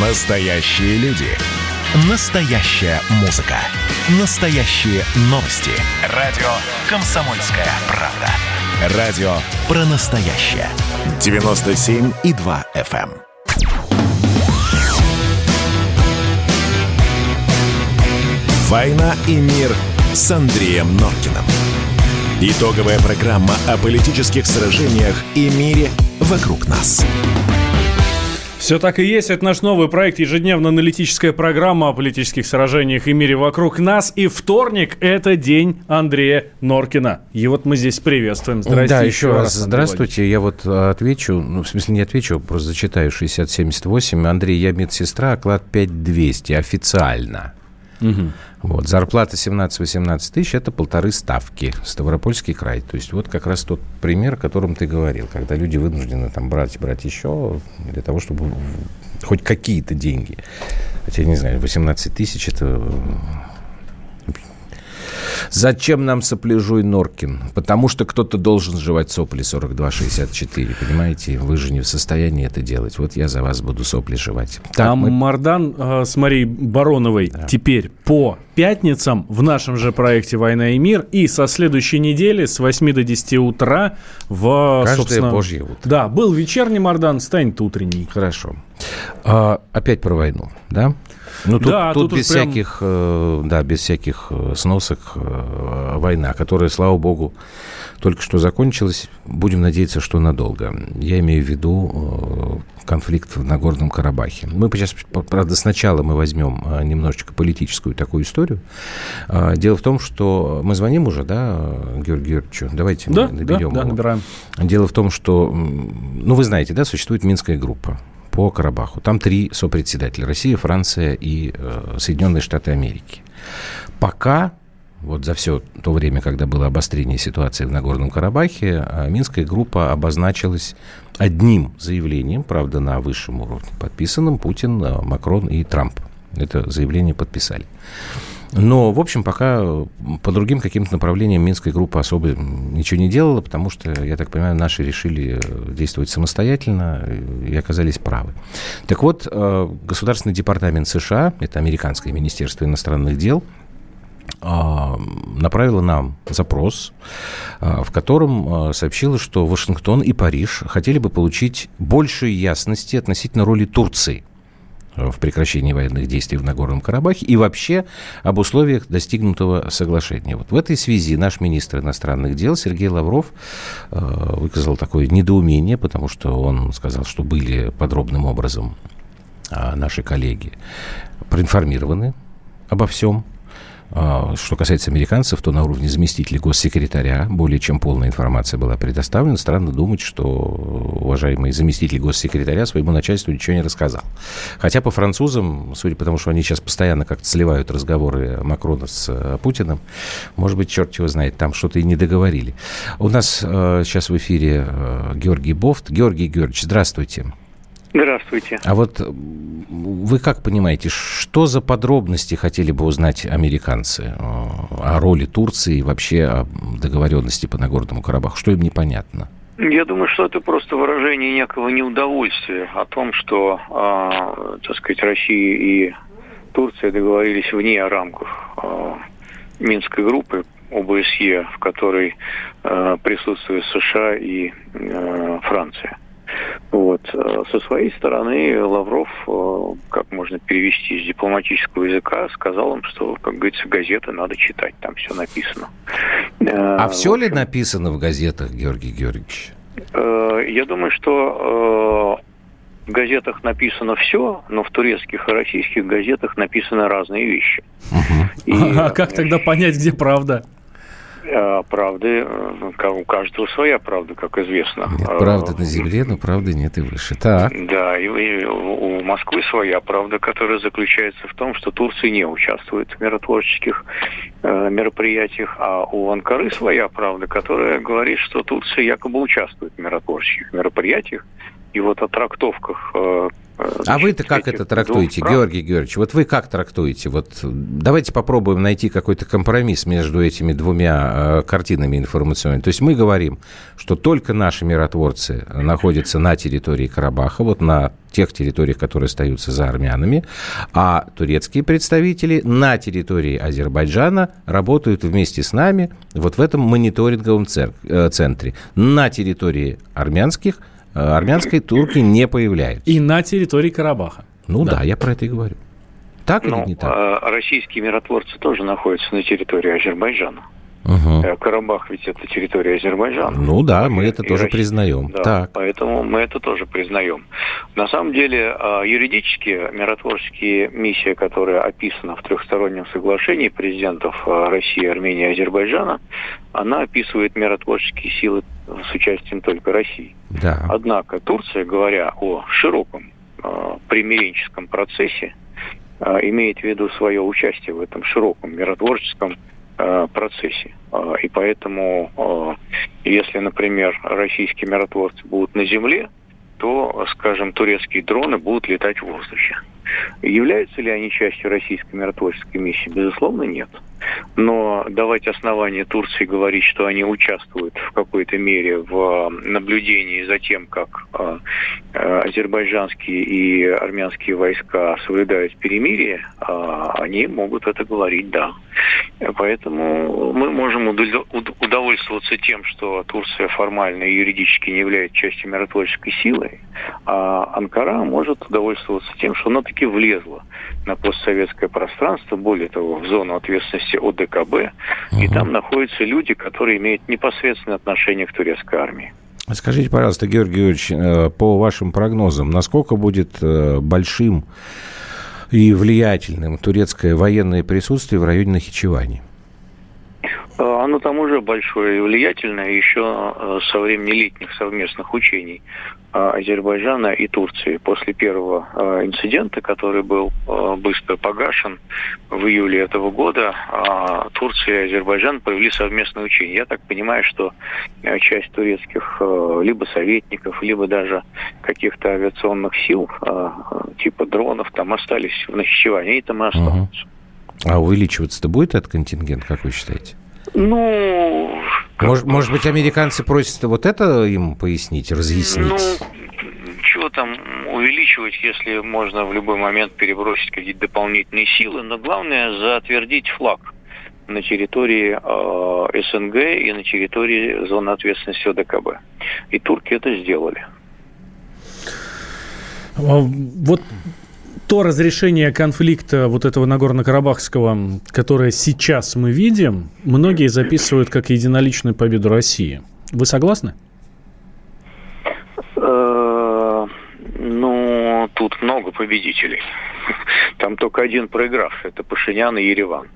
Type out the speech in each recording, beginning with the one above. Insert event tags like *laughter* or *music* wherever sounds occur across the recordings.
Настоящие люди. Настоящая музыка. Настоящие новости. Радио «Комсомольская правда». Радио про настоящее. 97,2 FM. эм. «Война и мир» с Андреем Норкиным. Итоговая программа о политических сражениях и мире вокруг нас. Все так и есть. Это наш новый проект, ежедневная аналитическая программа о политических сражениях и мире вокруг нас. И вторник – это день Андрея Норкина. И вот мы здесь приветствуем. Здравствуйте. Да, еще раз здравствуйте. Я вот э, отвечу, ну, в смысле не отвечу, просто зачитаю 6078. Андрей, я медсестра, оклад 5200 официально. Угу. Вот, зарплата 17-18 тысяч – это полторы ставки. Ставропольский край. То есть вот как раз тот пример, о котором ты говорил, когда люди вынуждены там брать, брать еще для того, чтобы хоть какие-то деньги. Хотя, не знаю, 18 тысяч – это Зачем нам сопляжуй Норкин? Потому что кто-то должен жевать сопли 42-64, понимаете? Вы же не в состоянии это делать. Вот я за вас буду сопли жевать. Так, а мы... Мардан э, с Марией Бароновой да. теперь по пятницам в нашем же проекте «Война и мир» и со следующей недели с 8 до 10 утра в... Каждое божье утро. Да, был вечерний Мардан, станет утренний. Хорошо. А, опять про войну, да? Ну, тут, да, тут, тут без прям... всяких, э, да, без всяких э, сносок э, война, которая, слава богу, только что закончилась. Будем надеяться, что надолго. Я имею в виду конфликт в Нагорном Карабахе. Мы сейчас, правда, сначала мы возьмем немножечко политическую такую историю. Дело в том, что мы звоним уже, да, Георгию Георгиевичу? Давайте да, наберем да, да, набираем. Дело в том, что, ну, вы знаете, да, существует Минская группа по Карабаху. Там три сопредседателя. Россия, Франция и э, Соединенные Штаты Америки. Пока вот за все то время, когда было обострение ситуации в Нагорном Карабахе, э, Минская группа обозначилась одним заявлением, правда, на высшем уровне, подписанным Путин, э, Макрон и Трамп. Это заявление подписали. Но, в общем, пока по другим каким-то направлениям Минская группа особо ничего не делала, потому что, я так понимаю, наши решили действовать самостоятельно и оказались правы. Так вот, э, Государственный департамент США, это американское министерство иностранных дел, э, направила нам запрос, э, в котором сообщила, что Вашингтон и Париж хотели бы получить большей ясности относительно роли Турции в прекращении военных действий в Нагорном Карабахе и вообще об условиях достигнутого соглашения. Вот в этой связи наш министр иностранных дел Сергей Лавров э, выказал такое недоумение, потому что он сказал, что были подробным образом э, наши коллеги проинформированы обо всем, а, что касается американцев, то на уровне заместителя госсекретаря более чем полная информация была предоставлена. Странно думать, что уважаемый заместитель госсекретаря своему начальству ничего не рассказал. Хотя по французам, судя по тому, что они сейчас постоянно как-то сливают разговоры Макрона с э, Путиным, может быть, черт его знает, там что-то и не договорили. У нас э, сейчас в эфире э, Георгий Бофт. Георгий Георгиевич, здравствуйте. Здравствуйте. А вот вы как понимаете, что за подробности хотели бы узнать американцы э, о роли Турции и вообще о договоренности по Нагорному Карабаху? Что им непонятно? Я думаю, что это просто выражение некого неудовольствия о том, что, э, так сказать, Россия и Турция договорились вне рамках э, Минской группы ОБСЕ, в которой э, присутствуют США и э, Франция. Вот. Э, со своей стороны Лавров, э, как можно перевести из дипломатического языка, сказал им, что, как говорится, газеты надо читать, там все написано. А э, все ли написано в газетах, Георгий Георгиевич? Я думаю, что в газетах написано все, но в турецких и российских газетах написаны разные вещи. Угу. И, а как тогда понять, где правда? А правды, э, у каждого своя правда, как известно. Нет правды на земле, но правды нет и выше. Так. Да, и, и у Москвы своя правда, которая заключается в том, что Турция не участвует в миротворческих э, мероприятиях, а у Анкары своя правда, которая говорит, что Турция якобы участвует в миротворческих мероприятиях. И вот о трактовках э, а вы-то как это трактуете, двух... Георгий Георгиевич? Вот вы как трактуете? Вот давайте попробуем найти какой-то компромисс между этими двумя э, картинами информационными. То есть мы говорим, что только наши миротворцы находятся на территории Карабаха, вот на тех территориях, которые остаются за армянами, а турецкие представители на территории Азербайджана работают вместе с нами вот в этом мониторинговом э, центре. На территории армянских, э, армянской турки не появляются. И на территории Карабаха. Ну да, да я про это и говорю. Так ну, или не так? А российские миротворцы тоже находятся на территории Азербайджана. Угу. Карабах ведь это территория Азербайджана. Ну да, мы это тоже России. признаем. Да, так. Поэтому мы это тоже признаем. На самом деле, а, юридически миротворческие миссии, которая описана в трехстороннем соглашении президентов а, России, Армении и Азербайджана, она описывает миротворческие силы с участием только России. Да. Однако Турция, говоря о широком примиренческом процессе, имеет в виду свое участие в этом широком миротворческом Э, процессе. Э, и поэтому, э, если, например, российские миротворцы будут на земле, то, скажем, турецкие дроны будут летать в воздухе. Являются ли они частью российской миротворческой миссии? Безусловно, нет. Но давать основания Турции говорить, что они участвуют в какой-то мере в наблюдении за тем, как э, э, азербайджанские и армянские войска соблюдают перемирие, э, они могут это говорить, да. Поэтому мы можем удовольствоваться тем, что Турция формально и юридически не является частью миротворческой силы, а Анкара может удовольствоваться тем, что она таки влезла на постсоветское пространство, более того, в зону ответственности ОДКБ, угу. и там находятся люди, которые имеют непосредственное отношение к турецкой армии. Скажите, пожалуйста, Георгий Георгиевич, э, по вашим прогнозам, насколько будет э, большим и влиятельным турецкое военное присутствие в районе Нахичевани? Э, оно там уже большое и влиятельное еще э, со времени летних совместных учений э, Азербайджана и Турции. После первого инцидента, который был быстро погашен в июле этого года, Турция и Азербайджан провели совместные учения. Я так понимаю, что часть турецких либо советников, либо даже каких-то авиационных сил, типа дронов, там остались в Нахичеване, и там и останутся. Угу. А увеличиваться-то будет этот контингент, как вы считаете? Ну... Может, может быть, американцы просят вот это им пояснить, разъяснить? Ну, чего там увеличивать, если можно в любой момент перебросить какие-то дополнительные силы, но главное затвердить флаг на территории э, СНГ и на территории зоны ответственности ОДКБ. И турки это сделали. А, вот то разрешение конфликта вот этого Нагорно-Карабахского, которое сейчас мы видим, многие записывают как единоличную победу России. Вы согласны? Э, тут много победителей. Там только один проигравший, это Пашинян и Ереван.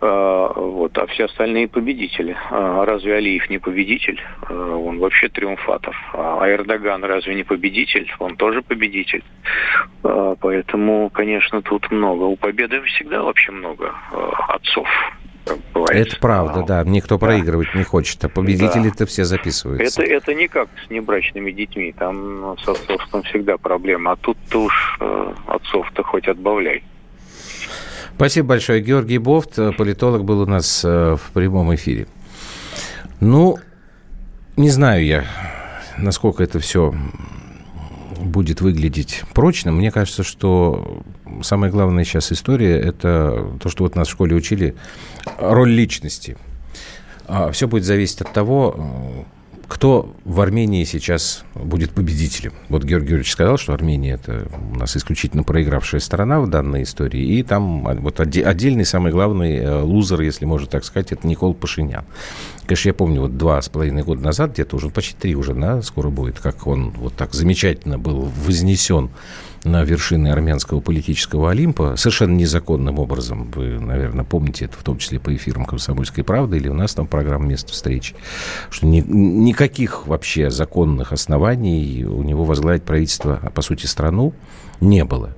А, вот, а все остальные победители. А разве Алиев не победитель? А, он вообще триумфатор. А Эрдоган разве не победитель? Он тоже победитель. Поэтому, конечно, тут много. У победы всегда вообще много отцов бывает. Это правда, да. Никто да. проигрывать не хочет, а победители-то да. все записываются. Это, это не как с небрачными детьми. Там с отцовством всегда проблема. А тут-то уж э, отцов-то хоть отбавляй. Спасибо большое. Георгий Бофт, э, политолог, был у нас э, в прямом эфире. Ну, не знаю я, насколько это все будет выглядеть прочно. Мне кажется, что самая главная сейчас история – это то, что вот нас в школе учили, роль личности. А Все будет зависеть от того, кто в Армении сейчас будет победителем? Вот Георгий Георгиевич сказал, что Армения это у нас исключительно проигравшая страна в данной истории. И там вот отдельный, самый главный э, лузер, если можно так сказать, это Никол Пашинян. Конечно, я помню, вот два с половиной года назад, где-то уже, почти три уже, да, скоро будет, как он вот так замечательно был вознесен на вершины армянского политического Олимпа совершенно незаконным образом. Вы, наверное, помните это, в том числе по эфирам «Комсомольской правды» или у нас там программа «Место встречи», что ни, никаких вообще законных оснований у него возглавить правительство, а по сути страну, не было.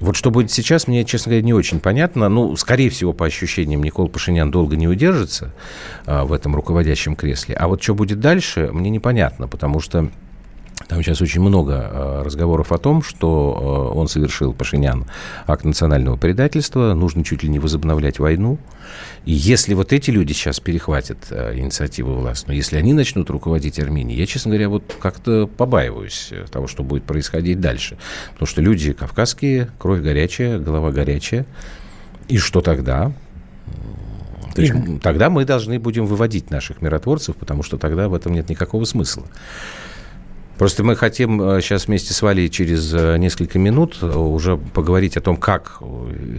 Вот что будет сейчас, мне, честно говоря, не очень понятно. Ну, скорее всего, по ощущениям, Никол Пашинян долго не удержится а, в этом руководящем кресле. А вот что будет дальше, мне непонятно, потому что Там сейчас очень много э, разговоров о том, что э, он совершил, Пашинян, акт национального предательства, нужно чуть ли не возобновлять войну. И если вот эти люди сейчас перехватят э, инициативу властную, если они начнут руководить Арменией, я, честно говоря, вот как-то побаиваюсь того, что будет происходить дальше. Потому что люди кавказские, кровь горячая, голова горячая. И что тогда? То есть тогда мы должны будем выводить наших миротворцев, потому что тогда в этом нет никакого смысла. Просто мы хотим сейчас э, вместе с Валей через э, несколько минут э, уже поговорить о том, как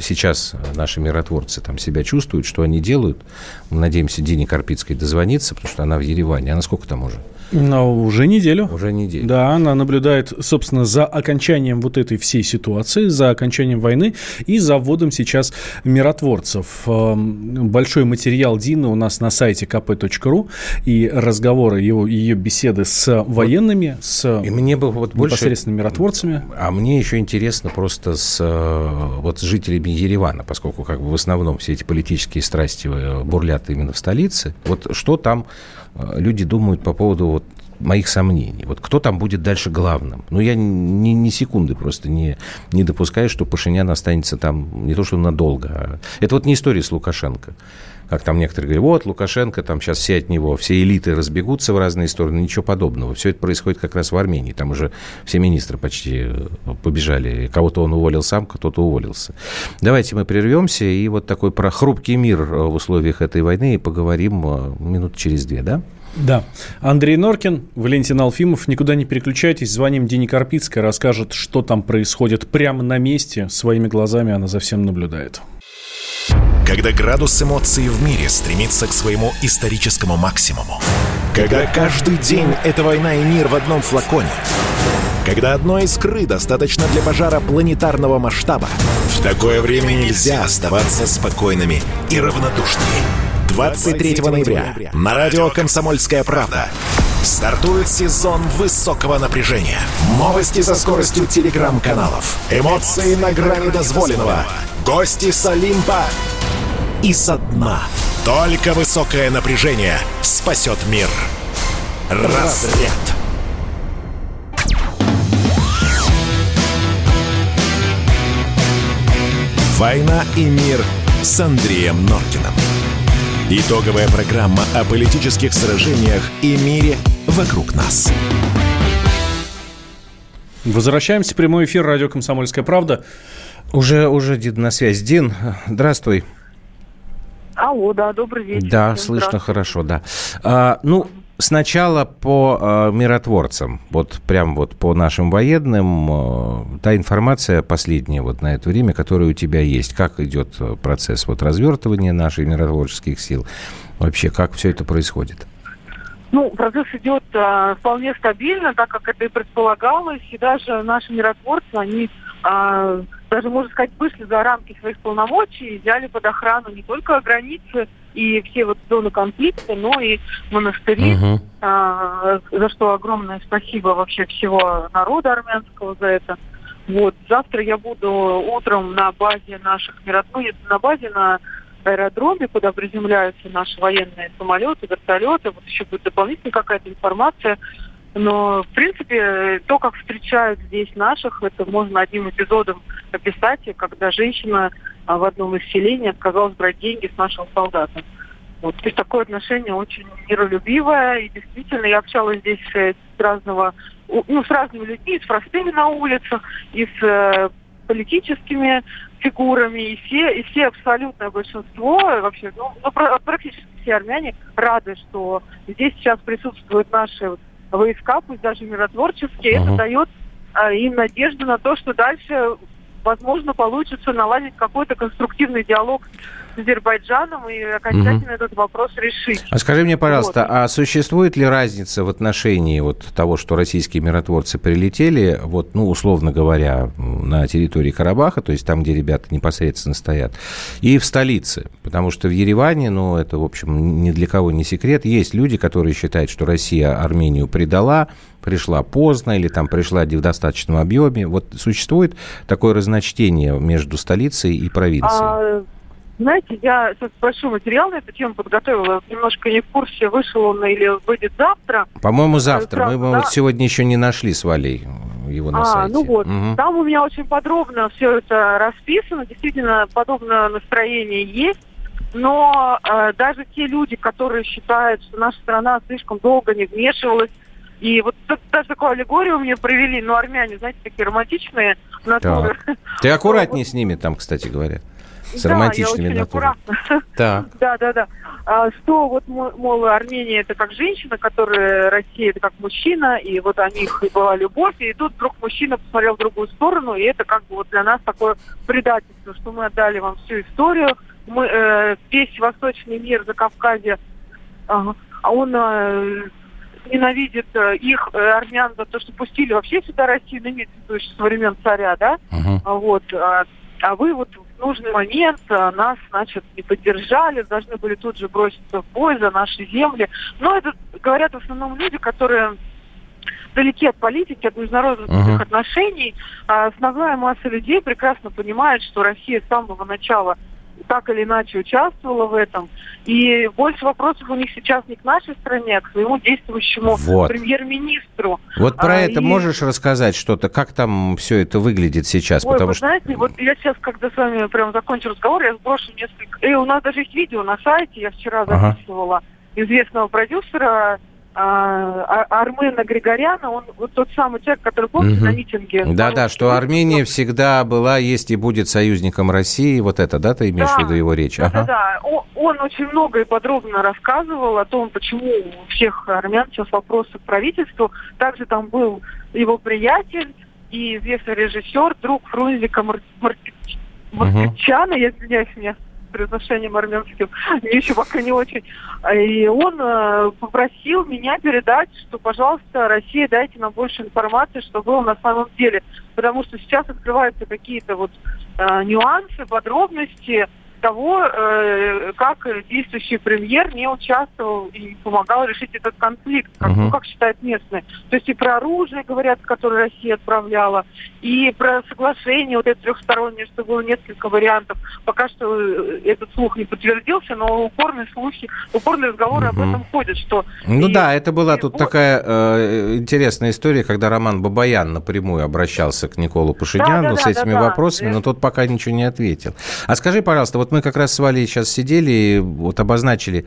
сейчас наши миротворцы там себя чувствуют, что они делают. Мы надеемся, Дине Карпицкой дозвониться, потому что она в Ереване. Она сколько там уже? Ну, уже неделю. Уже неделю. Да, она наблюдает, собственно, за окончанием вот этой всей ситуации, за окончанием войны и за вводом сейчас миротворцев. Эм, большой материал Дины у нас на сайте kp.ru и разговоры, его, ее беседы с военными, с и мне бы вот больше... непосредственно миротворцами. А мне еще интересно просто с э, вот жителями Еревана, поскольку как бы в основном все эти политические страсти э, бурлят именно в столице. Вот что там люди думают по поводу вот моих сомнений. Вот кто там будет дальше главным? Ну, я ни, ни секунды просто не, не допускаю, что Пашинян останется там не то, что надолго. А... Это вот не история с Лукашенко. Как там некоторые говорят, вот Лукашенко, там сейчас все от него, все элиты разбегутся в разные стороны. Ничего подобного. Все это происходит как раз в Армении. Там уже все министры почти э, побежали. Кого-то он уволил сам, кто-то уволился. Давайте мы прервемся и вот такой про хрупкий мир э, в условиях этой войны поговорим э, минут через две, да? Да. Андрей Норкин, Валентин Алфимов. Никуда не переключайтесь. Звоним Дине Карпицкой, расскажет, что там происходит прямо на месте. Своими глазами она за всем наблюдает. Когда градус эмоций в мире стремится к своему историческому максимуму. Когда каждый день это война и мир в одном флаконе. Когда одной искры достаточно для пожара планетарного масштаба. В такое время нельзя оставаться спокойными и равнодушными. 23 ноября на радио «Комсомольская правда» стартует сезон высокого напряжения. Новости со скоростью телеграм-каналов. Эмоции на грани дозволенного. Гости с Олимпа и со дна. Только высокое напряжение спасет мир. Разряд. «Война и мир» с Андреем Норкиным. Итоговая программа о политических сражениях и мире вокруг нас. Возвращаемся в прямой эфир радио «Комсомольская правда». Уже, уже Дин на связь. Дин, здравствуй. Алло, да, добрый вечер. Да, слышно хорошо, да. А, ну, Сначала по э, миротворцам, вот прям вот по нашим военным, э, та информация последняя вот на это время, которая у тебя есть, как идет э, процесс вот развертывания наших миротворческих сил, вообще как все это происходит? Ну, процесс идет э, вполне стабильно, так как это и предполагалось, и даже наши миротворцы, они э, даже, можно сказать, вышли за рамки своих полномочий взяли под охрану не только границы и все вот зоны конфликта, но и монастыри, uh-huh. а, за что огромное спасибо вообще всего народа армянского за это. Вот завтра я буду утром на базе наших миротворцев, ну, на базе на аэродроме, куда приземляются наши военные самолеты, вертолеты. Вот еще будет дополнительная какая-то информация но, в принципе, то, как встречают здесь наших, это можно одним эпизодом описать, когда женщина а, в одном из селений отказалась брать деньги с нашего солдата. Вот. То есть такое отношение очень миролюбивое. И действительно, я общалась здесь с разного, ну, с разными людьми, с простыми на улицах, и с э, политическими фигурами, и все, и все абсолютное большинство, вообще, ну, ну практически все армяне рады, что здесь сейчас присутствуют наши войска, пусть даже миротворческие, uh-huh. это дает а, им надежду на то, что дальше, возможно, получится наладить какой-то конструктивный диалог с Азербайджаном и окончательно угу. этот вопрос решить. А скажи мне, пожалуйста, вот. а существует ли разница в отношении вот того, что российские миротворцы прилетели, вот, ну, условно говоря, на территории Карабаха, то есть там, где ребята непосредственно стоят, и в столице? Потому что в Ереване, ну, это, в общем, ни для кого не секрет, есть люди, которые считают, что Россия Армению предала, пришла поздно или там пришла в достаточном объеме. Вот существует такое разночтение между столицей и провинцией? А Знаете, я сейчас большой материал на эту тему подготовила. Немножко не в курсе, вышел он или выйдет завтра. По-моему, завтра. Мы да? вот сегодня еще не нашли с Валей его на а, сайте. ну вот. Угу. Там у меня очень подробно все это расписано. Действительно, подобное настроение есть. Но э, даже те люди, которые считают, что наша страна слишком долго не вмешивалась, и вот даже такую аллегорию мне провели, ну, армяне, знаете, такие романтичные натуры. Да. Ты *laughs* аккуратнее с ними там, кстати говоря. С да, романтичными я очень *laughs* Да. да, да, да. А, что вот, мол, Армения это как женщина, которая Россия это как мужчина, и вот о них была любовь, и тут вдруг мужчина посмотрел в другую сторону, и это как бы вот для нас такое предательство, что мы отдали вам всю историю, мы э, весь восточный мир за Кавказе, а он э, ненавидит э, их, э, армян, за то, что пустили вообще сюда Россию, ну, имеется в виду со времен царя, да, uh-huh. вот, а, а вы вот в нужный момент а, нас, значит, не поддержали, должны были тут же броситься в бой за наши земли. Но это говорят в основном люди, которые далеки от политики, от международных uh-huh. отношений. А основная масса людей прекрасно понимает, что Россия с самого начала так или иначе участвовала в этом. И больше вопросов у них сейчас не к нашей стране, а к своему действующему вот. премьер-министру. Вот про а, это и... можешь рассказать что-то? Как там все это выглядит сейчас? Ой, Потому вы что... знаете, вот я сейчас, когда с вами прям закончу разговор, я сброшу несколько... И у нас даже есть видео на сайте, я вчера записывала ага. известного продюсера а, а, Армена Григоряна, он вот тот самый человек, который, помните, угу. на митинге... Да-да, что Армения всегда была, есть и будет союзником России, вот это, да, ты имеешь да, в виду его речь? Да, ага. да, он, он очень много и подробно рассказывал о том, почему у всех армян сейчас вопросы к правительству. Также там был его приятель и известный режиссер, друг Фрунзика Мар... Мар... Угу. я извиняюсь, мне произношением армянским, *laughs* мне еще пока не очень. И он э, попросил меня передать, что, пожалуйста, Россия, дайте нам больше информации, что было на самом деле. Потому что сейчас открываются какие-то вот э, нюансы, подробности, того, э, как действующий премьер не участвовал и помогал решить этот конфликт, как, uh-huh. ну, как считают местные. То есть и про оружие говорят, которое Россия отправляла, и про соглашение вот это трехстороннее, что было несколько вариантов. Пока что э, этот слух не подтвердился, но упорные слухи, упорные разговоры uh-huh. об этом ходят, что... Ну и, да, это была и тут вот... такая э, интересная история, когда Роман Бабаян напрямую обращался к Николу Пашиняну да, да, с этими да, вопросами, да. но тот пока ничего не ответил. А скажи, пожалуйста, вот вот мы как раз с Валей сейчас сидели и вот обозначили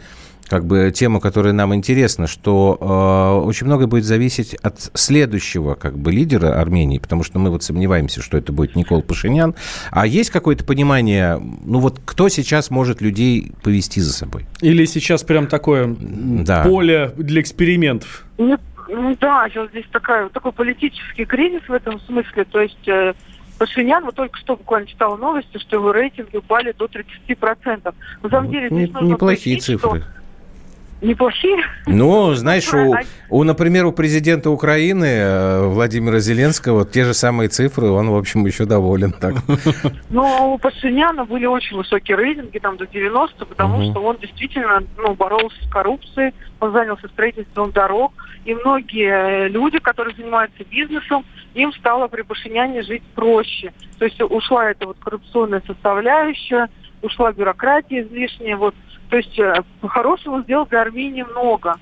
как бы тему, которая нам интересна, что э, очень многое будет зависеть от следующего как бы лидера Армении, потому что мы вот сомневаемся, что это будет Никол Пашинян. А есть какое-то понимание, ну вот кто сейчас может людей повести за собой? Или сейчас прям такое да. поле для экспериментов? Ну, да, сейчас здесь такая, такой политический кризис в этом смысле, то есть э, Пашинян, вот только что буквально читала новости, что его рейтинги упали до 30%. На самом деле здесь Не, нужно Неплохие пояснить, цифры. Что неплохие. Ну, *laughs* знаешь, у, у, например, у президента Украины э, Владимира Зеленского те же самые цифры, он, в общем, еще доволен так. *laughs* Ну, у Пашиняна были очень высокие рейтинги, там до 90, потому угу. что он действительно ну, боролся с коррупцией, он занялся строительством дорог, и многие люди, которые занимаются бизнесом, им стало при Пашиняне жить проще. То есть ушла эта вот коррупционная составляющая, ушла бюрократия излишняя, вот то есть э, по-хорошему сделал для Армении много.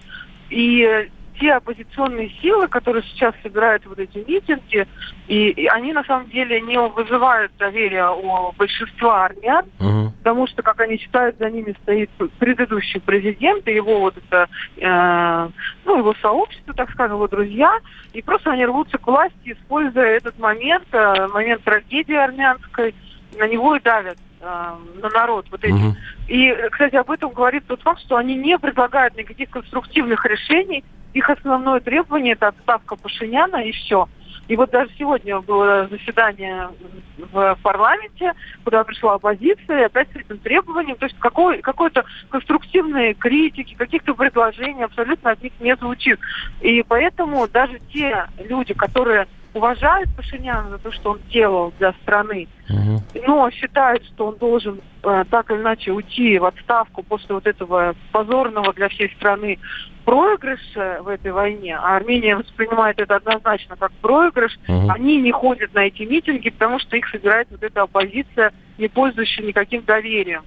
И э, те оппозиционные силы, которые сейчас собирают вот эти митинги, и, и они на самом деле не вызывают доверия у большинства армян, uh-huh. потому что, как они считают, за ними стоит предыдущий президент и его вот это, э, ну, его сообщество, так скажем, его друзья, и просто они рвутся к власти, используя этот момент, э, момент трагедии армянской, на него и давят. Э, на народ вот этим. Угу. И, кстати, об этом говорит тот факт, что они не предлагают никаких конструктивных решений. Их основное требование – это отставка Пашиняна и все. И вот даже сегодня было заседание в парламенте, куда пришла оппозиция, и опять с этим требованием, то есть какой, какой-то конструктивной критики, каких-то предложений абсолютно от них не звучит. И поэтому даже те люди, которые уважают Пашиняна за то, что он делал для страны, угу. но считают, что он должен э, так или иначе уйти в отставку после вот этого позорного для всей страны проигрыша в этой войне, а Армения воспринимает это однозначно как проигрыш, угу. они не ходят на эти митинги, потому что их собирает вот эта оппозиция, не пользующая никаким доверием.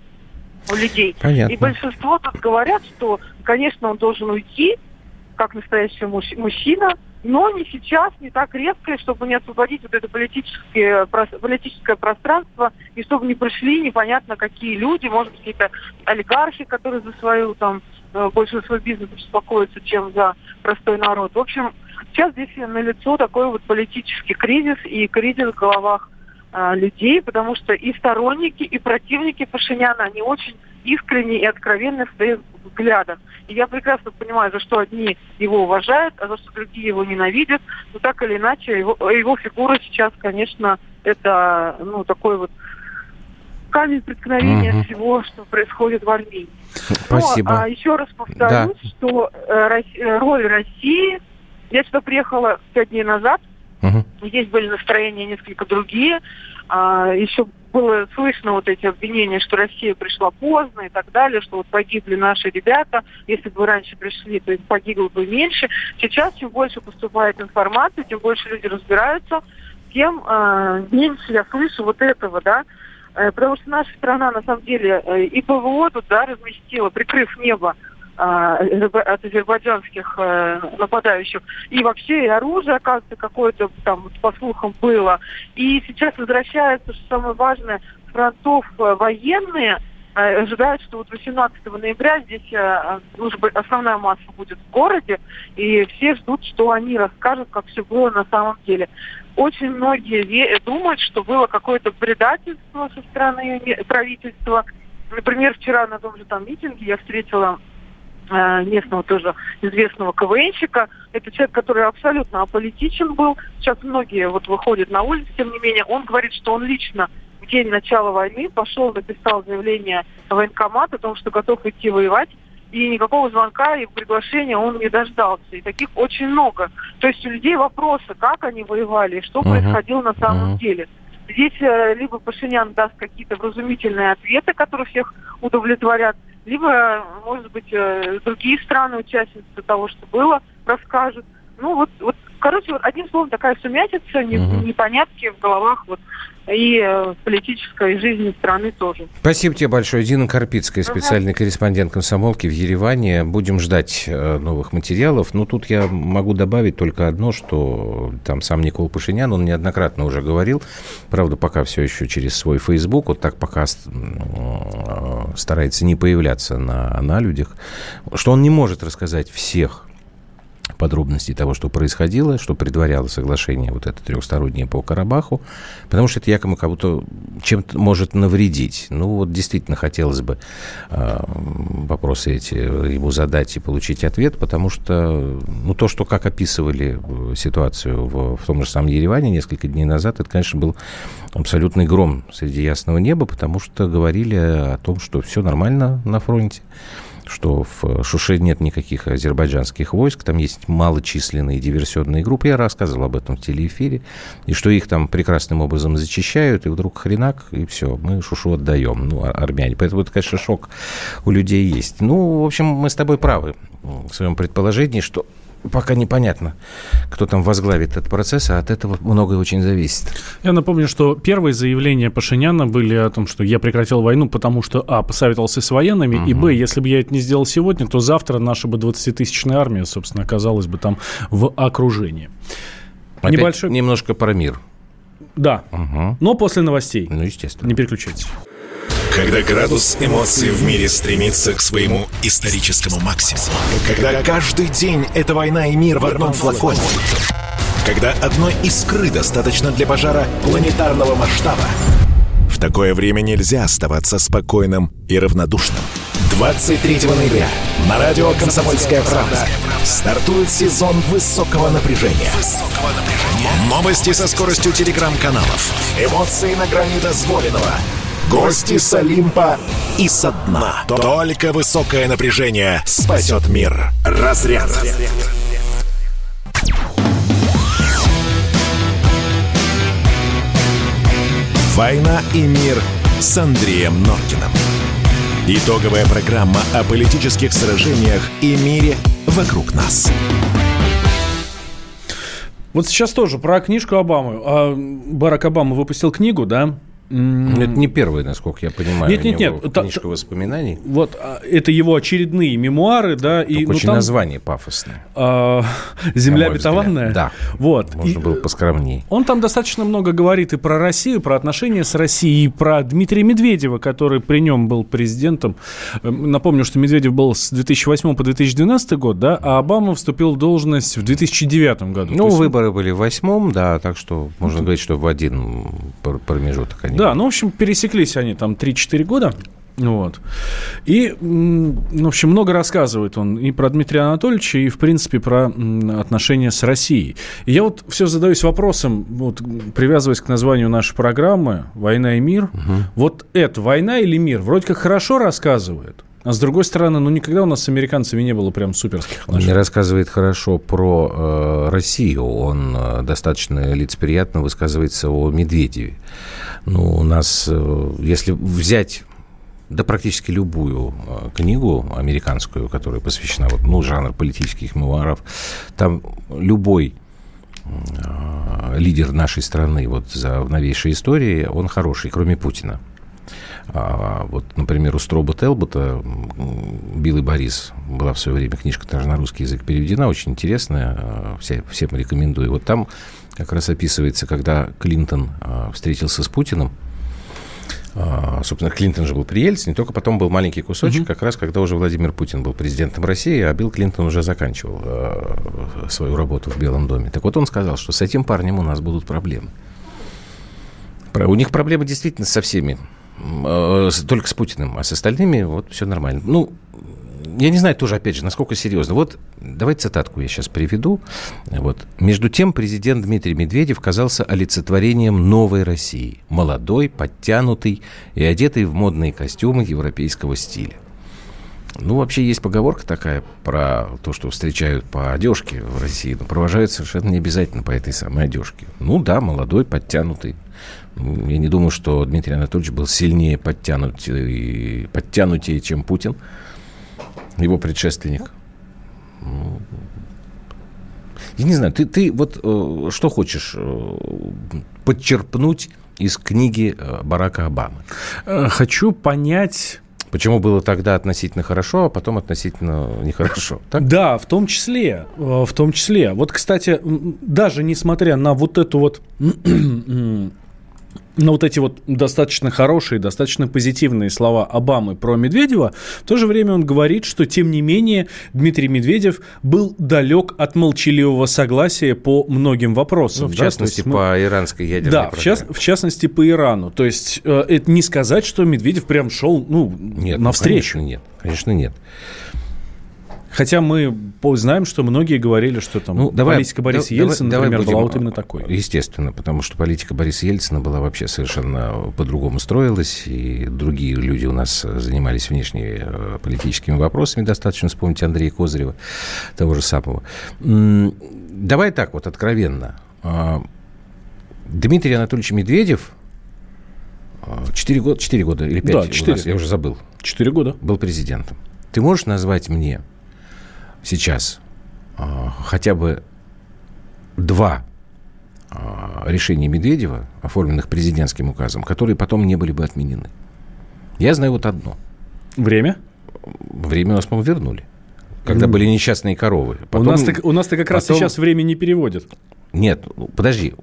у людей. Понятно. И большинство тут говорят, что, конечно, он должен уйти, как настоящий муж- мужчина, но не сейчас, не так резко, чтобы не освободить вот это политическое, прос- политическое пространство, и чтобы не пришли непонятно какие люди, может быть, какие-то олигархи, которые за свою там э, больше за свой бизнес беспокоятся, чем за простой народ. В общем, сейчас здесь налицо такой вот политический кризис и кризис в головах а, людей, потому что и сторонники, и противники Пашиняна, они очень искренне и откровенны в своих взглядах. И я прекрасно понимаю, за что одни его уважают, а за что другие его ненавидят. Но так или иначе, его, его фигура сейчас, конечно, это ну, такой вот камень преткновения Мгм. всего, что происходит в Армении. Спасибо. Но, а, еще раз повторюсь, что э, э, роль России... Я сюда приехала пять дней назад, Мгм. Здесь были настроения несколько другие. А, еще было слышно вот эти обвинения, что Россия пришла поздно и так далее, что вот погибли наши ребята. Если бы раньше пришли, то их погибло бы меньше. Сейчас, чем больше поступает информации, тем больше люди разбираются, тем а, меньше я слышу вот этого, да. Э, Потому что наша страна, на самом деле, э, и ПВО тут, да, разместила, прикрыв небо от азербайджанских э, нападающих. И вообще и оружие, оказывается, какое-то там, по слухам, было. И сейчас возвращается, что самое важное, фронтов э, военные э, ожидают, что вот 18 ноября здесь уже основная масса будет в городе, и все ждут, что они расскажут, как все было на самом деле. Очень многие думают, что было какое-то предательство со стороны правительства. Например, вчера на том же там митинге я встретила местного тоже известного КВНщика. Это человек, который абсолютно аполитичен был. Сейчас многие вот выходят на улицу, тем не менее. Он говорит, что он лично в день начала войны пошел, написал заявление в военкомат о том, что готов идти воевать. И никакого звонка и приглашения он не дождался. И таких очень много. То есть у людей вопросы, как они воевали, что Мгм. происходило на самом Мгм. деле. Здесь э, либо Пашинян даст какие-то вразумительные ответы, которые всех удовлетворят, либо, может быть, э, другие страны, участницы того, что было, расскажут. Ну, вот, вот короче, вот одним словом, такая сумятица, Мгм. непонятки в головах вот, и э, в политической жизни страны тоже. Спасибо тебе большое. Дина Карпицкая, специальный корреспондент комсомолки в Ереване. Будем ждать э, новых материалов. Ну, тут я могу добавить только одно, что там сам Никол Пашинян, он неоднократно уже говорил, правда, пока все еще через свой Facebook, вот так пока м, старается не появляться на, на людях, что он не может рассказать всех подробностей того, что происходило, что предваряло соглашение вот это трехстороннее по Карабаху, потому что это якобы кого-то чем-то может навредить. Ну, вот действительно хотелось бы э, вопросы эти ему задать и получить ответ, потому что, ну, то, что как описывали э, ситуацию в, в том же самом Ереване несколько дней назад, это, конечно, был абсолютный гром среди ясного неба, потому что говорили о том, что все нормально на фронте, что в Шуше нет никаких азербайджанских войск, там есть малочисленные диверсионные группы. Я рассказывал об этом в телеэфире, и что их там прекрасным образом зачищают, и вдруг хренак, и все, мы Шушу отдаем, ну, а- армяне. Поэтому это, конечно, шок у людей есть. Ну, в общем, мы с тобой правы в своем предположении, что пока непонятно, кто там возглавит этот процесс, а от этого многое очень зависит. Я напомню, что первые заявления Пашиняна были о том, что я прекратил войну, потому что, а, посоветовался с военными, и, б, если бы я это не сделал сегодня, то завтра наша бы 20-тысячная армия, собственно, оказалась бы там в окружении. Опять Небольшой... немножко про мир. Да, Мгм. но после новостей. Ну, естественно. Не переключайтесь. Когда градус эмоций в мире стремится к своему историческому максимуму. Когда каждый день — это война и мир в одном флаконе. Когда одной искры достаточно для пожара планетарного масштаба. В такое время нельзя оставаться спокойным и равнодушным. 23 ноября на радио «Комсомольская правда» стартует сезон высокого напряжения. Новости со скоростью телеграм-каналов. Эмоции на грани дозволенного. Гости с Олимпа и со дна. Только высокое напряжение спасет мир. Разряд. «Война и мир» с Андреем Норкиным. Итоговая программа о политических сражениях и мире вокруг нас. Вот сейчас тоже про книжку Обамы. А, Барак Обама выпустил книгу, да? Это не первый, насколько я понимаю. Нет, нет, нет. Книжка воспоминаний. Вот а, это его очередные мемуары, да. и, ну, очень там, название пафосное. А, *laughs* Земля обетованная. Да. Вот. Можно и, было поскромнее. Он там достаточно много говорит и про Россию, про отношения с Россией, и про Дмитрия Медведева, который при нем был президентом. Эм, напомню, что Медведев был с 2008 по 2012 год, да, а Обама вступил в должность в 2009 году. Ну, есть... выборы были в восьмом, да, так что можно говорить, что в один промежуток они да, ну, в общем, пересеклись они там 3-4 года. Вот. И, в общем, много рассказывает он и про Дмитрия Анатольевича, и, в принципе, про отношения с Россией. И я вот все задаюсь вопросом, вот, привязываясь к названию нашей программы «Война и мир». Угу. Вот это война или мир? Вроде как хорошо рассказывает. А с другой стороны, ну никогда у нас с американцами не было прям суперских отношений. Он не рассказывает хорошо про э, Россию. Он э, достаточно лицеприятно высказывается о Медведеве. Ну, у нас, э, если взять да практически любую э, книгу американскую, которая посвящена вот, ну, жанр политических мемуаров, там любой э, лидер нашей страны вот за в новейшей истории, он хороший, кроме Путина. А, вот, например, у Строба Телбота «Билый Борис» была в свое время книжка даже на русский язык переведена, очень интересная, а, все, всем рекомендую. Вот там как раз описывается, когда Клинтон а, встретился с Путиным, а, собственно, Клинтон же был при Ельцине, только потом был маленький кусочек, угу. как раз когда уже Владимир Путин был президентом России, а Билл Клинтон уже заканчивал свою работу в Белом доме. Так вот он сказал, что с этим парнем у нас будут проблемы. У них проблемы действительно со всеми только с Путиным, а с остальными вот все нормально. Ну, я не знаю тоже, опять же, насколько серьезно. Вот давайте цитатку я сейчас приведу. Вот. Между тем президент Дмитрий Медведев казался олицетворением новой России. Молодой, подтянутый и одетый в модные костюмы европейского стиля. Ну, вообще есть поговорка такая про то, что встречают по одежке в России, но провожают совершенно не обязательно по этой самой одежке. Ну да, молодой, подтянутый. Я не думаю, что Дмитрий Анатольевич был сильнее подтянут и подтянутее, чем Путин, его предшественник. Ну, я не знаю, ты, ты вот э, что хочешь э, подчерпнуть из книги э, Барака Обамы? Хочу понять Почему было тогда относительно хорошо, а потом относительно нехорошо? Так? Да, в том числе. В том числе. Вот, кстати, даже несмотря на вот эту вот *clears throat* на вот эти вот достаточно хорошие, достаточно позитивные слова Обамы про Медведева, в то же время он говорит, что, тем не менее, Дмитрий Медведев был далек от молчаливого согласия по многим вопросам. Ну, в частности, да, мы... по иранской ядерной Да, в, част... в частности, по Ирану. То есть, э, это не сказать, что Медведев прям шел ну, нет, навстречу. Ну, конечно, нет. Конечно, нет. Хотя мы знаем, что многие говорили, что там ну, давай, политика Бориса да, Ельцина, давай, например, давай была вот именно такой. Естественно, потому что политика Бориса Ельцина была вообще совершенно по-другому строилась, и другие люди у нас занимались внешними э, политическими вопросами достаточно. Вспомните Андрея Козырева, того же самого. Давай так вот откровенно. А, Дмитрий Анатольевич Медведев 4 года, 4 года или 5 да, 4. Нас, я уже забыл. 4 года. Был президентом. Ты можешь назвать мне сейчас а, хотя бы два а, решения Медведева, оформленных президентским указом, которые потом не были бы отменены. Я знаю вот одно. Время? Время у нас, по-моему, вернули. Когда mm. были несчастные коровы. Потом, у нас-то, у нас-то как потом... раз сейчас время не переводят. Нет, ну, подожди.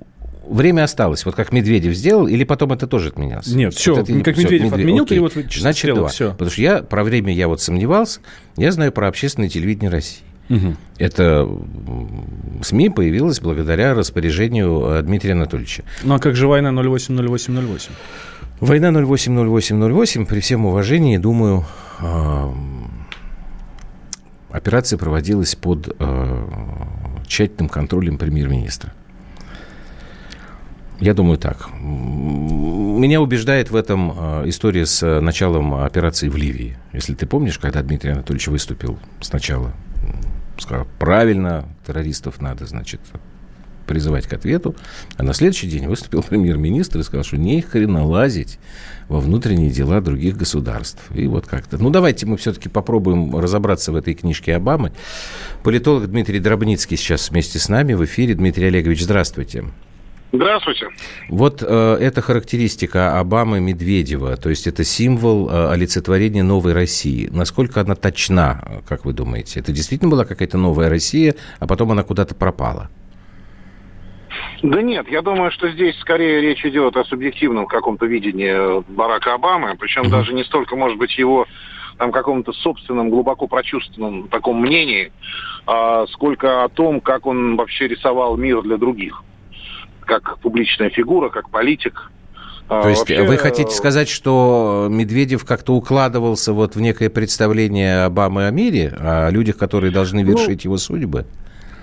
Время осталось, вот как Медведев сделал, или потом это тоже отменялось? Нет, все, вот это, как все, Медведев Медведев отменил, перевод Значит, два. Все. Потому что я про время я вот сомневался, я знаю про общественное телевидение России. Угу. Это СМИ появилось благодаря распоряжению э, Дмитрия Анатольевича. Ну а как же война 08-08-08? Война 08-08-08, при всем уважении, думаю, операция проводилась под э, тщательным контролем премьер-министра. Я думаю так. Меня убеждает в этом э, история с началом операции в Ливии. Если ты помнишь, когда Дмитрий Анатольевич выступил сначала сказал, правильно, террористов надо, значит, призывать к ответу. А на следующий день выступил *laughs* премьер-министр и сказал, что не хрена лазить во внутренние дела других государств. И вот как-то. Ну, давайте мы все-таки попробуем разобраться в этой книжке Обамы. Политолог Дмитрий Дробницкий сейчас вместе с нами в эфире. Дмитрий Олегович, здравствуйте. Здравствуйте. Вот э, эта характеристика Обамы Медведева, то есть это символ э, олицетворения новой России. Насколько она точна, как вы думаете? Это действительно была какая-то новая Россия, а потом она куда-то пропала? Да нет, я думаю, что здесь скорее речь идет о субъективном каком-то видении Барака Обамы, причем mm-hmm. даже не столько, может быть, его там каком-то собственном, глубоко прочувственном таком мнении, а сколько о том, как он вообще рисовал мир для других. Как публичная фигура, как политик. А То есть Вообще... вы хотите сказать, что Медведев как-то укладывался вот в некое представление Обамы о мире, о людях, которые должны ну, вершить ну, его судьбы?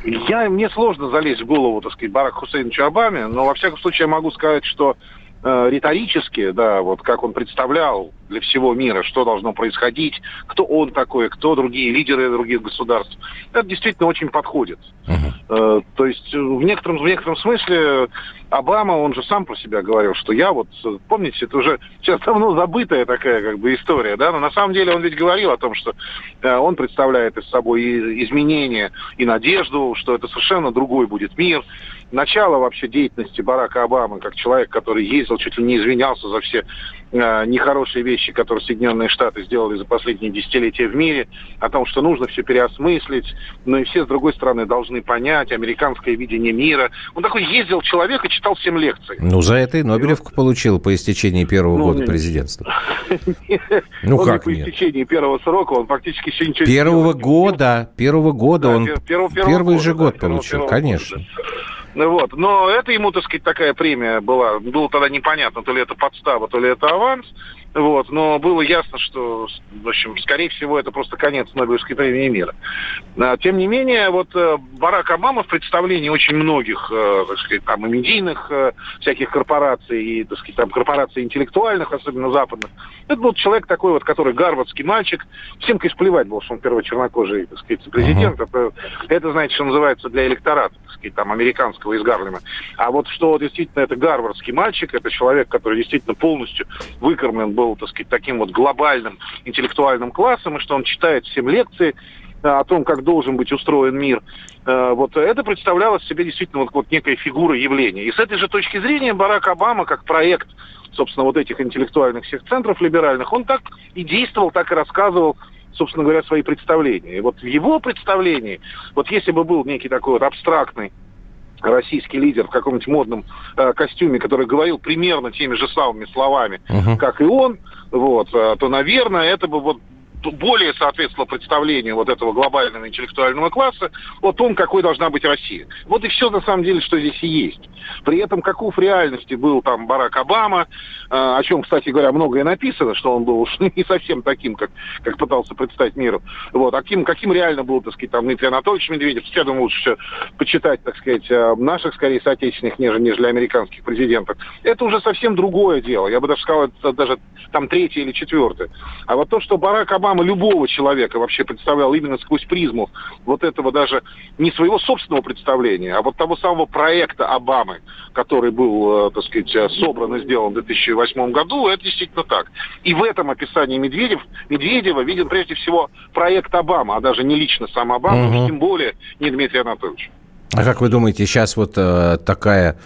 Я, мне сложно залезть в голову, так сказать, Барак Хусейновича Обаме, но во всяком случае я могу сказать, что э, риторически, да, вот как он представлял для всего мира, что должно происходить, кто он такой, кто другие лидеры других государств. Это действительно очень подходит. Uh-huh. То есть в некотором, в некотором смысле Обама, он же сам про себя говорил, что я вот, помните, это уже сейчас давно забытая такая как бы история, да, но на самом деле он ведь говорил о том, что э, он представляет из собой изменения и надежду, что это совершенно другой будет мир. Начало вообще деятельности Барака Обамы, как человек, который ездил, чуть ли не извинялся за все э, нехорошие вещи, которые Соединенные Штаты сделали за последние десятилетия в мире, о том, что нужно все переосмыслить, но и все, с другой стороны, должны понять американское видение мира. Он такой ездил человек и читал всем лекции. Ну, за это и Нобелевку получил по истечении первого ну, года президентства. *laughs* Ну, как по истечении первого срока, он практически еще ничего Первого года, первого года он первый же год получил, конечно. Вот. Но это ему, так сказать, такая премия была. Было тогда непонятно, то ли это подстава, то ли это аванс. Вот, но было ясно, что, в общем, скорее всего, это просто конец Нобелевской премии мира. А, тем не менее, вот э, Барак Обама в представлении очень многих, э, так сказать, там и медийных э, всяких корпораций, и, так сказать, там корпораций интеллектуальных, особенно западных, это был человек такой вот, который гарвардский мальчик. Всем, конечно, плевать было, что он первый чернокожий, так сказать, президент. Uh-huh. Это, это, знаете, что называется для электората, так сказать, там, американского из Гарлема. А вот что действительно это гарвардский мальчик, это человек, который действительно полностью выкормлен был, так сказать, таким вот глобальным интеллектуальным классом, и что он читает всем лекции э, о том, как должен быть устроен мир. Э, вот это представлялось себе действительно вот, вот некая фигура явления. И с этой же точки зрения Барак Обама как проект, собственно, вот этих интеллектуальных всех центров либеральных, он так и действовал, так и рассказывал собственно говоря, свои представления. И вот в его представлении, вот если бы был некий такой вот абстрактный российский лидер в каком-нибудь модном э, костюме, который говорил примерно теми же самыми словами, uh-huh. как и он, вот, э, то, наверное, это бы вот более соответствовало представлению вот этого глобального интеллектуального класса о том, какой должна быть Россия. Вот и все на самом деле, что здесь и есть. При этом каков в реальности был там Барак Обама, э, о чем, кстати говоря, многое написано, что он был уж *laughs* не совсем таким, как, как пытался представить миру. Вот. А каким, каким реально был, так сказать, там Дмитрий Анатольевич Медведев, я думаю, лучше почитать, так сказать, э, наших, скорее, соотечественных, нежели, нежели американских президентов. Это уже совсем другое дело. Я бы даже сказал, это даже там третье или четвертое. А вот то, что Барак Обама любого человека вообще представлял именно сквозь призму вот этого даже не своего собственного представления, а вот того самого проекта Обамы, который был, э, так сказать, э, собран и сделан в 2008 году, это действительно так. И в этом описании Медведев, Медведева виден прежде всего проект Обама, а даже не лично сам Обама, угу. тем более не Дмитрий Анатольевич. А как вы думаете, сейчас вот э, такая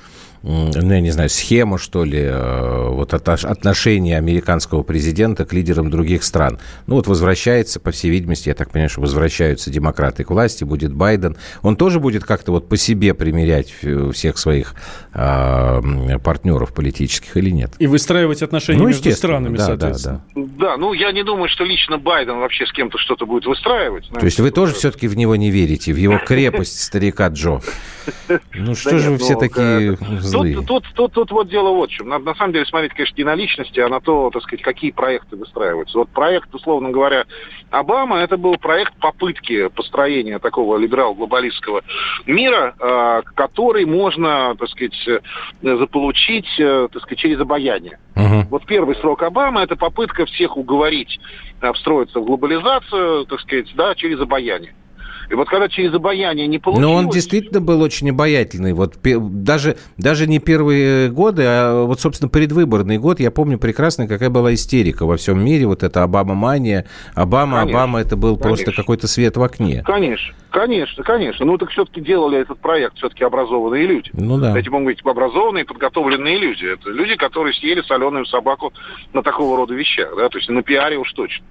ну, я не знаю, схему, что ли, э, вот отношения американского президента к лидерам других стран. Ну, вот возвращается, по всей видимости, я так понимаю, что возвращаются демократы к власти, будет Байден. Он тоже будет как-то вот по себе примерять всех своих э, партнеров политических или нет? И выстраивать отношения ну, между странами, да, соответственно. Да, да. да, ну, я не думаю, что лично Байден вообще с кем-то что-то будет выстраивать. То есть вы тоже все-таки в него не верите, в его *laughs* крепость старика Джо? *laughs* Ну, что же вы все ну, такие злые. Тут, тут, тут, тут вот дело вот в чем. Надо на самом деле смотреть, конечно, не на личности, а на то, так сказать, какие проекты выстраиваются. Вот проект, условно говоря, Обама, это был проект попытки построения такого либерал-глобалистского мира, а, который можно, так сказать, заполучить, э, так сказать, через обаяние. Угу. Вот первый срок Обамы – это попытка всех уговорить встроиться в глобализацию, так сказать, да, через обаяние. И вот когда через обаяние не получилось... Но он действительно был очень обаятельный. Вот даже, даже не первые годы, а вот, собственно, предвыборный год, я помню прекрасно, какая была истерика во всем мире. Вот это Обама-мания. Обама, конечно, Обама, это был конечно. просто какой-то свет в окне. Конечно, конечно, конечно. Ну, так все-таки делали этот проект все-таки образованные люди. Ну, да. Эти могут быть образованные, подготовленные люди. Это люди, которые съели соленую собаку на такого рода вещах, да, то есть на пиаре уж точно.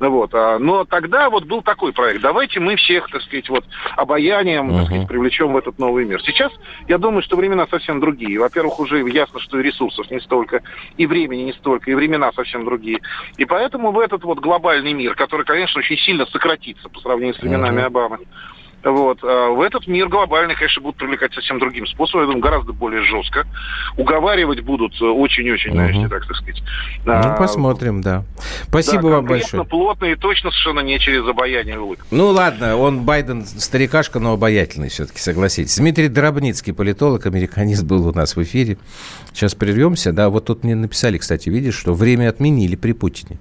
Ну Вот. А, но тогда вот был такой проект. Давайте мы всех, так сказать, вот обаянием uh-huh. так сказать, привлечем в этот новый мир. Сейчас я думаю, что времена совсем другие. Во-первых, уже ясно, что и ресурсов не столько, и времени не столько, и времена совсем другие. И поэтому в этот вот глобальный мир, который, конечно, очень сильно сократится по сравнению с временами uh-huh. Обамы, вот. А в этот мир глобальный, конечно, будут привлекать совсем другим способом, я думаю, гораздо более жестко. Уговаривать будут очень-очень, угу. знаете, так, так сказать. Ну, а, посмотрим, да. Спасибо да, вам большое. плотно и точно совершенно не через обаяние улыбки. Ну, ладно, он, Байден, старикашка, но обаятельный все-таки, согласитесь. Дмитрий Дробницкий, политолог, американист, был у нас в эфире. Сейчас прервемся. Да, вот тут мне написали, кстати, видишь, что время отменили при Путине.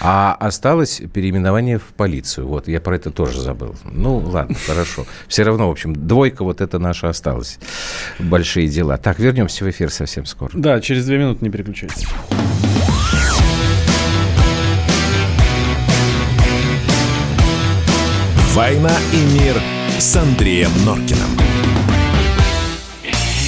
А осталось переименование в полицию. Вот, я про это тоже забыл. Ну, ладно, хорошо. Все равно, в общем, двойка вот это наша осталась. Большие дела. Так, вернемся в эфир совсем скоро. Да, через две минуты не переключайтесь. «Война и мир» с Андреем Норкиным.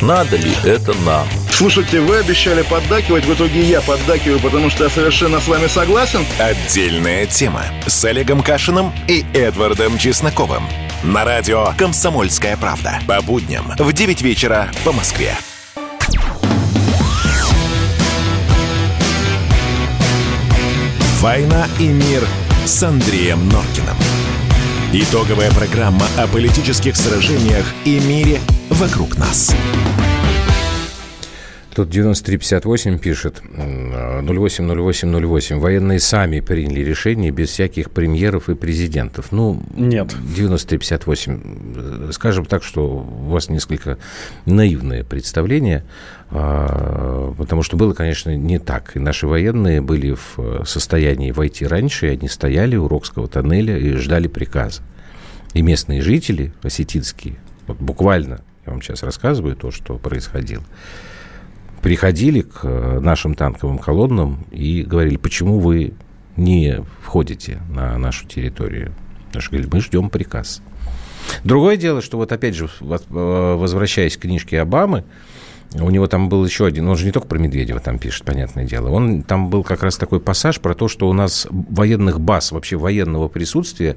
Надо ли это нам? Слушайте, вы обещали поддакивать, в итоге я поддакиваю, потому что я совершенно с вами согласен. Отдельная тема с Олегом Кашиным и Эдвардом Чесноковым. На радио «Комсомольская правда». По будням в 9 вечера по Москве. «Война и мир» с Андреем Норкиным. Итоговая программа о политических сражениях и мире вокруг нас. Тут 9358 пишет, 080808. Военные сами приняли решение без всяких премьеров и президентов. Ну, нет. 9358. Скажем так, что у вас несколько наивное представление, а, потому что было, конечно, не так. И наши военные были в состоянии войти раньше, и они стояли у Рокского тоннеля и ждали приказа. И местные жители осетинские, вот буквально, я вам сейчас рассказываю то, что происходило, приходили к э, нашим танковым колоннам и говорили, почему вы не входите на нашу территорию. Потому что говорили, мы ждем приказ. Другое дело, что вот опять же, э, возвращаясь к книжке Обамы, у него там был еще один, он же не только про Медведева там пишет, понятное дело. Он там был как раз такой пассаж про то, что у нас военных баз, вообще военного присутствия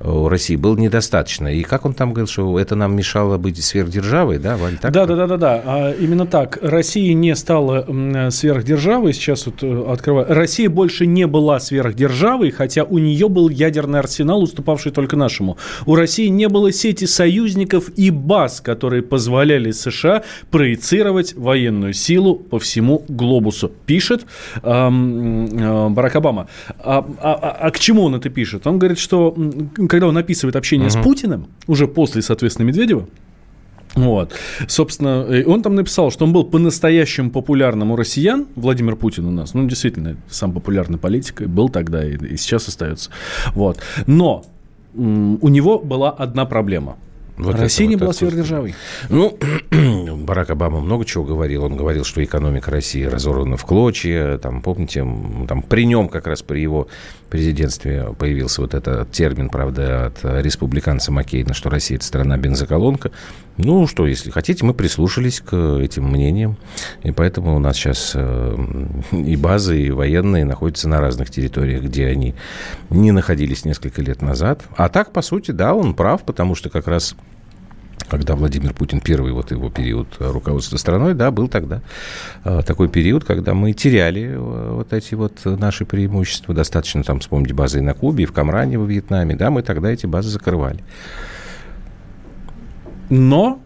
у России было недостаточно. И как он там говорил, что это нам мешало быть сверхдержавой, да, Валь? Так? Да, да, да, да, да. А именно так. Россия не стала сверхдержавой. Сейчас вот э, открываю. Россия больше не была сверхдержавой, хотя у нее был ядерный арсенал, уступавший только нашему. У России не было сети союзников и баз, которые позволяли США проецировать мобилизировать военную силу по всему глобусу, пишет эм, э, Барак Обама. А, а, а, а к чему он это пишет? Он говорит, что когда он описывает общение угу. с Путиным, уже после, соответственно, Медведева, вот. Собственно, он там написал, что он был по-настоящему популярным у россиян, Владимир Путин у нас, ну, действительно, сам популярный политик, был тогда и, и сейчас остается. Вот. Но у него была одна проблема. Вот Россия не вот была сверхдержавой. Ну, *clears throat* Барак Обама много чего говорил. Он говорил, что экономика России разорвана в клочья. Там, помните, там при нем как раз при его президентстве появился вот этот термин, правда, от республиканца Маккейна, что Россия – это страна бензоколонка. Ну, что, если хотите, мы прислушались к этим мнениям. И поэтому у нас сейчас э, и базы, и военные находятся на разных территориях, где они не находились несколько лет назад. А так, по сути, да, он прав, потому что как раз когда Владимир Путин первый вот его период руководства страной, да, был тогда э, такой период, когда мы теряли э, вот эти вот наши преимущества. Достаточно там вспомнить базы и на Кубе, и в Камране, во Вьетнаме, да, мы тогда эти базы закрывали. Но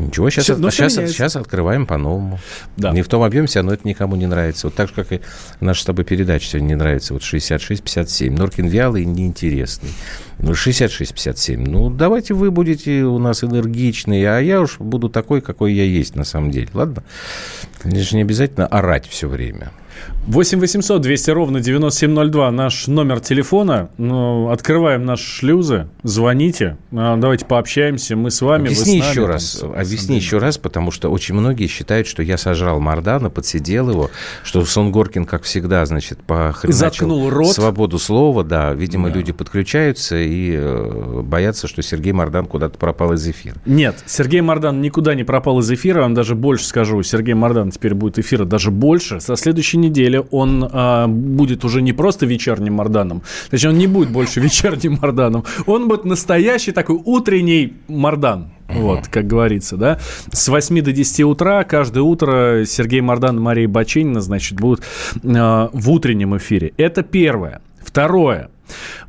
Ничего, сейчас, Всё- но всё сейчас, меняется. сейчас открываем по-новому. Да. Не в том объеме, но это никому не нравится. Вот так же, как и наша с тобой передача сегодня не нравится. Вот 66-57. Норкин вялый и неинтересный. Ну, 66-57. Ну, давайте вы будете у нас энергичные, а я уж буду такой, какой я есть на самом деле. Ладно? Мне же не обязательно орать все время. 8 800 200 ровно 9702 наш номер телефона. Ну, открываем наши шлюзы. Звоните. А, Давайте пообщаемся. Мы с вами. вы с Объясни нами, еще там, раз, с объясни еще раз, потому что очень многие считают, что я сожрал Мардана, подсидел его, что Сон Горкин, как всегда, значит, похреначил Заткнул рот. свободу слова, да, видимо, люди подключаются и э, боятся, что Сергей Мардан куда-то пропал из эфира. Нет, Сергей Мардан никуда не пропал из эфира. Вам даже больше скажу. Сергей Мардан теперь будет эфира даже больше. Со следующей недели он а, будет уже не просто вечерним Марданом. Точнее, он не будет больше *laughs* вечерним Марданом. Он будет настоящий такой утренний Мардан. Вот, как говорится, да. С 8 до 10 утра каждое утро Сергей Мардан и Мария Баченина, значит, будут а, в утреннем эфире. Это первое. Второе.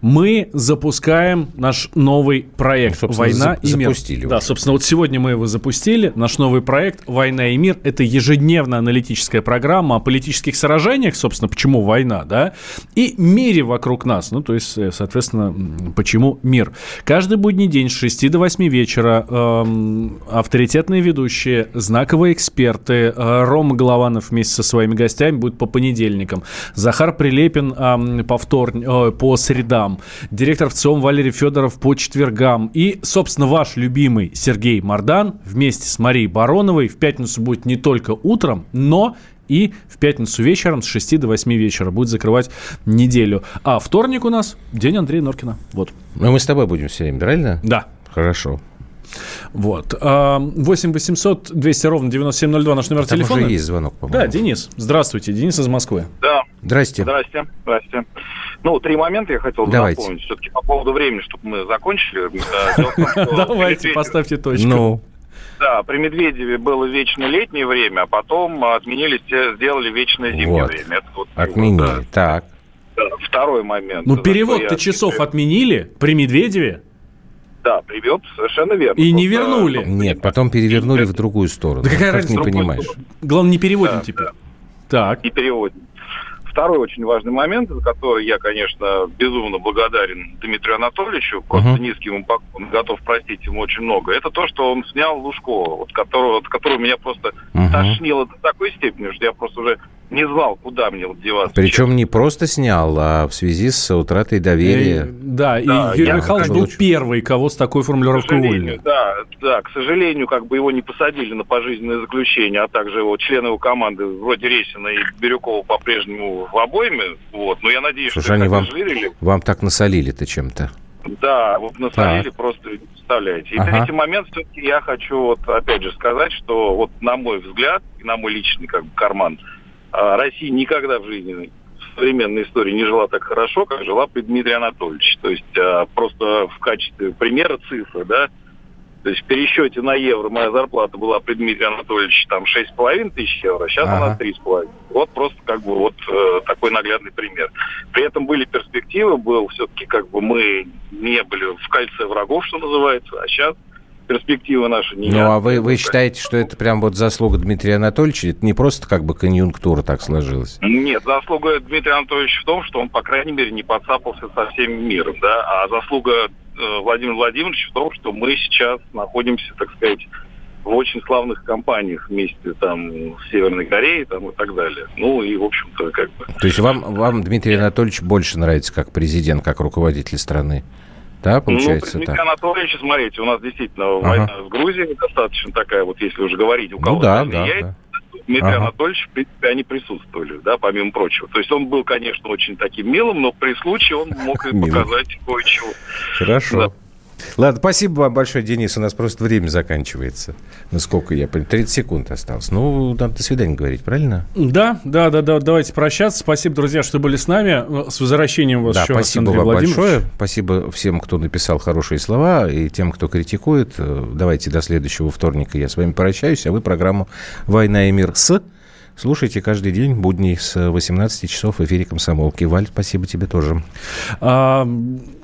Мы запускаем наш новый проект Ну, «Война и мир». запустили Да, собственно, вот сегодня мы его запустили. Наш новый проект «Война и мир» — это ежедневная аналитическая программа о политических сражениях, собственно, почему война, да, и мире вокруг нас. Ну, то есть, э, соответственно, почему мир. Каждый будний день с 6 до 8 вечера эм, авторитетные ведущие, знаковые эксперты, э, Рома Голованов вместе со своими гостями будет по понедельникам, Захар Прилепин эм, по, вторник, э, по средам, директор ВЦИОМ Валерий Федоров по четвергам и, собственно, ваш любимый Сергей Мардан вместе с Марией Бароновой в пятницу будет не только утром, но и в пятницу вечером с 6 до 8 вечера будет закрывать неделю. А вторник у нас день Андрея Норкина. Вот. Ну, мы с тобой будем все время, правильно? Да. Хорошо. Вот. А, 8 800 200 ровно 9702 наш номер Там телефона. уже есть звонок, по-моему. Да, Денис. Здравствуйте. Денис из Москвы. Да, Здрасте. здрасте, здрасте. Ну, три момента я хотел бы Давайте. напомнить. Все-таки по поводу времени, чтобы мы закончили. Э, *laughs* Давайте, поставьте точку. Ну, Да, при Медведеве было вечно летнее время, а потом отменили, те- сделали вечное зимнее Вот. время. Это вот, отменили. да, Так. да. Второй момент. Ну, перевод-то я часов отменили при Медведеве Да, привет, совершенно верно. и не Просто, вернули. Нет, потом перевернули в другую сторону. Да какая Как разница? не понимаешь? сторону. Главное, не переводим Да, теперь. Так. и переводим. Второй очень важный момент, за который я, конечно, безумно благодарен Дмитрию Анатольевичу, просто Мгм. низким ему поклон, готов простить ему очень много. Это то, что он снял Лужкова, вот которого, от которого меня просто Мгм. тошнило до такой степени, что я просто уже не знал, куда мне вот деваться. Причем не просто снял, а в связи с утратой И- доверия. да, и Да, Юрий я Михайлович был получу. первый, кого с такой формулировкой уволили. да, да, к сожалению, как бы его не посадили на пожизненное заключение, а также его члены его команды, вроде Ресина и Бирюкова, по-прежнему в обойме. Вот. Но я надеюсь, Слушай, что они вам-. Вам так насолили-то чем-то. Да, вот насолили, просто не представляете. И Ага. третий момент, все-таки я хочу вот опять же сказать, что вот на мой взгляд, и на мой личный как бы карман, а, Россия никогда в жизни в современной истории не жила так хорошо, как жила при Дмитрии Анатольевиче. То есть а, просто в качестве примера цифры, да, то есть в пересчете на евро моя зарплата была при Дмитрии Анатольевиче там 6,5 тысяч евро, сейчас Ага. она 3,5. Вот просто как бы вот э, такой наглядный пример. При этом были перспективы, был все-таки как бы мы не были в кольце врагов, что называется, а сейчас перспективы наши не Ну, а вы, вы считаете, что это прям вот заслуга Дмитрия Анатольевича? Это не просто как бы конъюнктура так сложилась? Нет, заслуга Дмитрия Анатольевича в том, что он, по крайней мере, не подцапался со всем миром, да, а заслуга э, Владимира Владимировича в том, что мы сейчас находимся, так сказать, в очень славных компаниях вместе там с Северной Кореей там, и так далее. Ну и, в общем-то, как бы... То есть вам, вам Дмитрий Анатольевич больше нравится как президент, как руководитель страны? Да, получается ну, так? Дмитрия Анатольевича, смотрите, у нас действительно Ага. война с Грузией достаточно такая, вот если уже говорить, у кого Ну да, да, да. Дмитрий Ага. Анатольевич, в принципе, они присутствовали, да, помимо прочего. То есть он был, конечно, очень таким милым, но при случае он мог и показать кое-чего. Хорошо. Ладно, спасибо вам большое, Денис. У нас просто время заканчивается. Насколько я понимаю, 30 секунд осталось. Ну, надо до свидания говорить, правильно? Да, да, да, да. Давайте прощаться. Спасибо, друзья, что были с нами. С возвращением вас да, еще спасибо раз, вам большое. Спасибо всем, кто написал хорошие слова, и тем, кто критикует. Давайте до следующего вторника я с вами прощаюсь, а вы программу «Война и мир» с Слушайте каждый день, будни с 18 часов в эфире «Комсомолки». Валь, спасибо тебе тоже. А,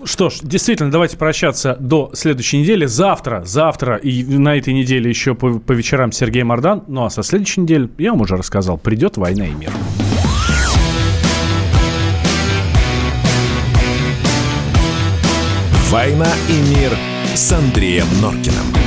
что ж, действительно, давайте прощаться до следующей недели. Завтра, завтра и на этой неделе еще по, по вечерам Сергей Мордан. Ну а со следующей недели, я вам уже рассказал, придет «Война и мир». «Война и мир» с Андреем Норкиным.